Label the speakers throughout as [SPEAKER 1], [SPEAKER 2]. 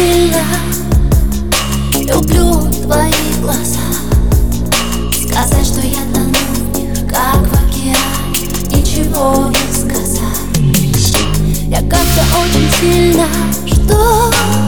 [SPEAKER 1] сильно Люблю твои глаза. Сказать, что я тону в них, как в океане. Ничего не сказать. Я как-то очень сильно жду.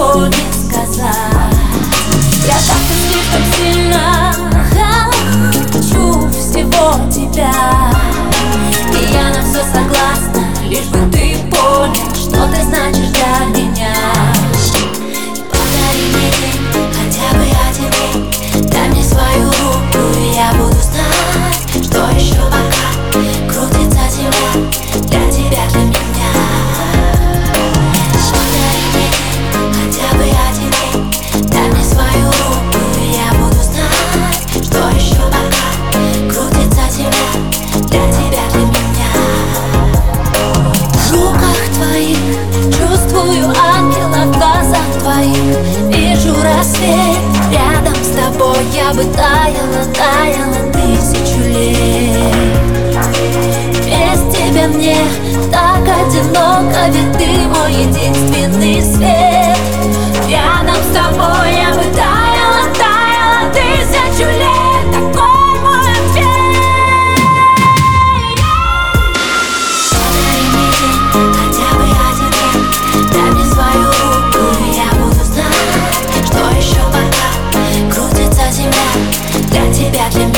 [SPEAKER 1] Не сказать. Я так-то слишком сильно хочу всего тебя. И я на все согласна, лишь бы ты понял, что ты значишь для меня рассвет Рядом с тобой. Я бы таяла, таяла тысячу для тебя, для